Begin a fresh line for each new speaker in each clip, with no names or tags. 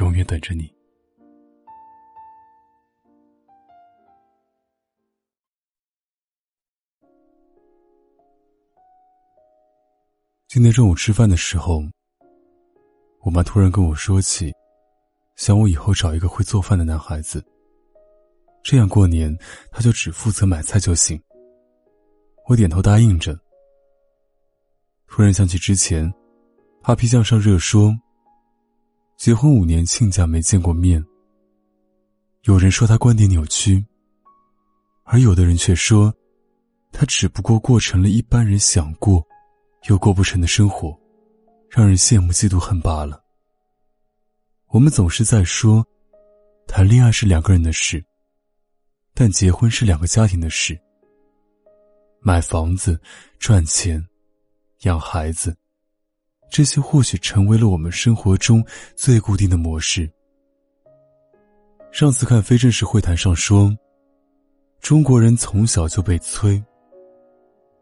永远等着你。今天中午吃饭的时候，我妈突然跟我说起，想我以后找一个会做饭的男孩子，这样过年他就只负责买菜就行。我点头答应着。突然想起之前，阿皮酱上热说。结婚五年，亲家没见过面。有人说他观点扭曲，而有的人却说，他只不过过成了一般人想过又过不成的生活，让人羡慕嫉妒恨罢了。我们总是在说，谈恋爱是两个人的事，但结婚是两个家庭的事。买房子、赚钱、养孩子。这些或许成为了我们生活中最固定的模式。上次看非正式会谈上说，中国人从小就被催：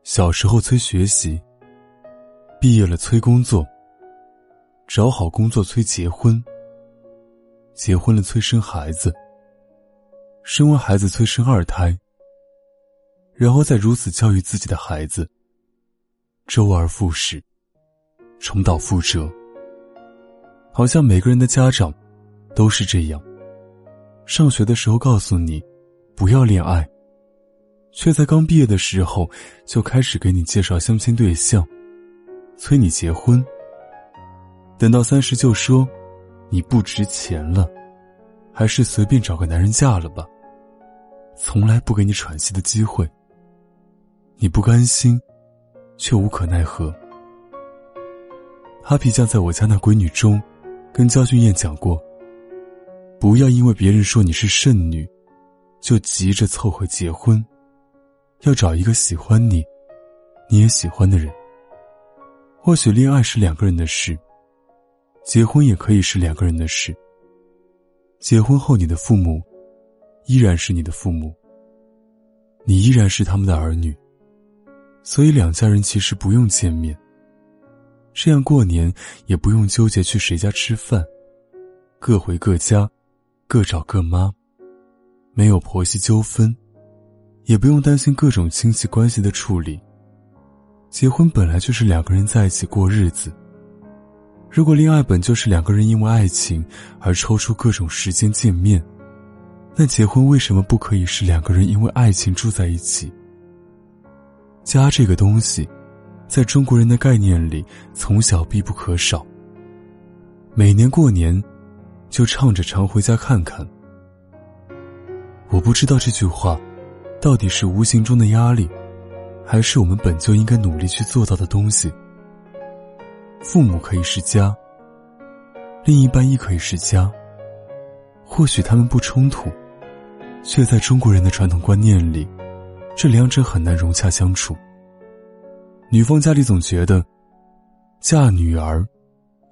小时候催学习，毕业了催工作，找好工作催结婚，结婚了催生孩子，生完孩子催生二胎，然后再如此教育自己的孩子，周而复始。重蹈覆辙，好像每个人的家长都是这样。上学的时候告诉你不要恋爱，却在刚毕业的时候就开始给你介绍相亲对象，催你结婚。等到三十就说你不值钱了，还是随便找个男人嫁了吧，从来不给你喘息的机会。你不甘心，却无可奈何。哈皮酱在我家那闺女中，跟焦俊艳讲过：不要因为别人说你是剩女，就急着凑合结婚，要找一个喜欢你，你也喜欢的人。或许恋爱是两个人的事，结婚也可以是两个人的事。结婚后，你的父母依然是你的父母，你依然是他们的儿女，所以两家人其实不用见面。这样过年也不用纠结去谁家吃饭，各回各家，各找各妈，没有婆媳纠纷，也不用担心各种亲戚关系的处理。结婚本来就是两个人在一起过日子。如果恋爱本就是两个人因为爱情而抽出各种时间见面，那结婚为什么不可以是两个人因为爱情住在一起？家这个东西。在中国人的概念里，从小必不可少。每年过年，就唱着常回家看看。我不知道这句话，到底是无形中的压力，还是我们本就应该努力去做到的东西。父母可以是家，另一半亦可以是家。或许他们不冲突，却在中国人的传统观念里，这两者很难融洽相处。女方家里总觉得，嫁女儿，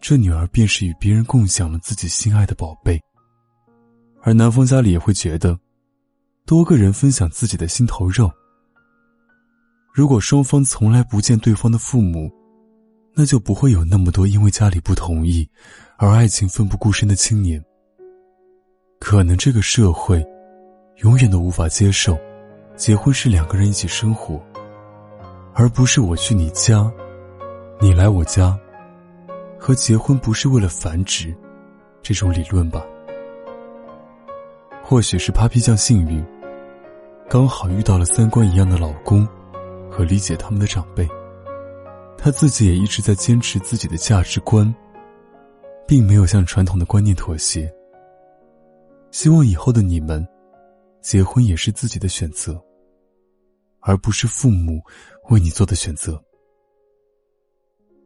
这女儿便是与别人共享了自己心爱的宝贝；而男方家里也会觉得，多个人分享自己的心头肉。如果双方从来不见对方的父母，那就不会有那么多因为家里不同意而爱情奋不顾身的青年。可能这个社会，永远都无法接受，结婚是两个人一起生活。而不是我去你家，你来我家，和结婚不是为了繁殖，这种理论吧。或许是 Papi 酱幸运，刚好遇到了三观一样的老公，和理解他们的长辈。他自己也一直在坚持自己的价值观，并没有向传统的观念妥协。希望以后的你们，结婚也是自己的选择。而不是父母为你做的选择。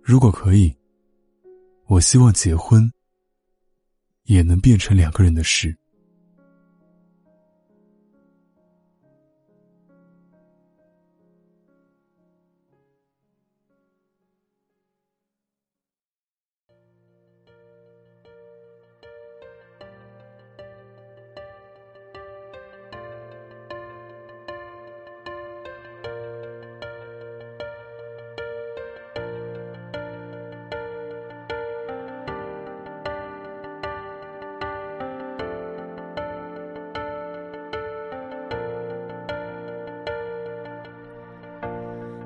如果可以，我希望结婚也能变成两个人的事。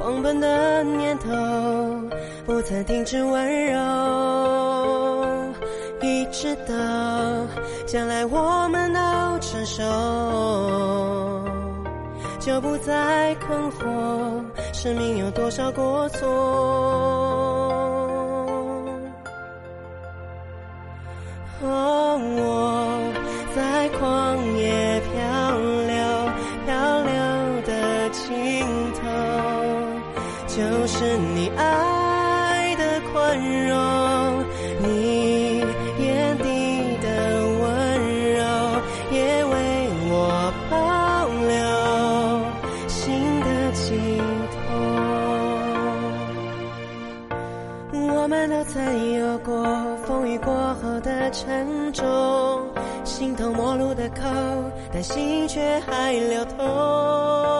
狂奔的念头不曾停止温柔，一直到将来我们都成熟，就不再困惑生命有多少过错。哦，我在旷野漂流，漂流的尽头。就是你爱的宽容，你眼底的温柔，也为我保留心的寄托。我们都曾有过风雨过后的沉重，形同陌路的口，但心却还流通。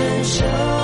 分手。